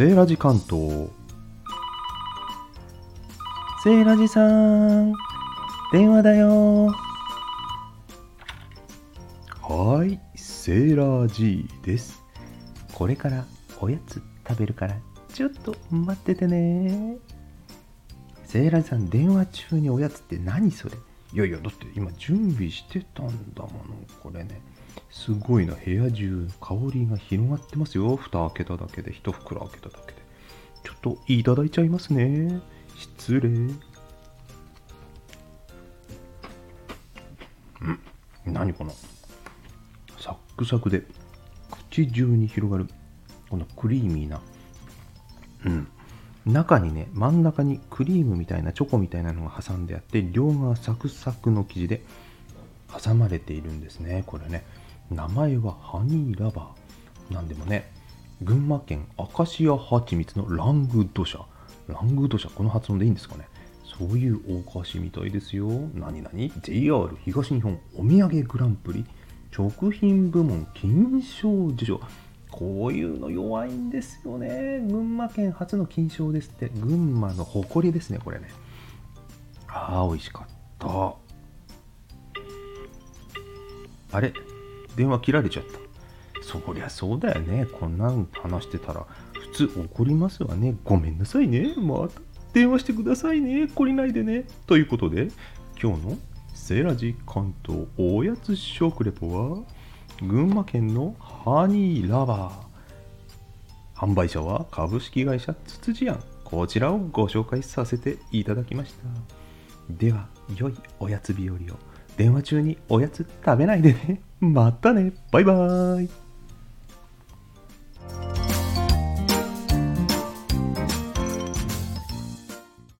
セーラジ関東。セーラジさん電話だよ。はいセーラー G です。これからおやつ食べるからちょっと待っててね。セーラージさん電話中におやつって何それ？いやいやだって今準備してたんだものこれね。すごいな部屋中香りが広がってますよ。蓋開けただけで一袋開けただけで。ちょっといただいちゃいますね。失礼。ん。何このサックサクで口中に広がるこのクリーミーな。うん。中にね真ん中にクリームみたいなチョコみたいなのが挟んであって両側サクサクの生地で挟まれているんですね。これね。名前はハニーラバー。なんでもね群馬県アカシアハチミツのラングド社ラングド社この発音でいいんですかね。そういうお菓子みたいですよ。何々？JR 東日本お土産グランプリ。食品部門金賞受賞。こういうの弱いんですよね。群馬県初の金賞ですって。群馬の誇りですね、これね。ああ、美味しかった。あれ？電話切られちゃった。そりゃそうだよね。こんなん話してたら、普通怒りますわね。ごめんなさいね。また電話してくださいね。懲りないでね。ということで、今日のセラジ関東おやつ食レポは、群馬県のハニーラバー。販売者は株式会社つつじやんこちらをご紹介させていただきました。では良いおやつ日和を。電話中におやつ食べないでね。またね。バイバーイ。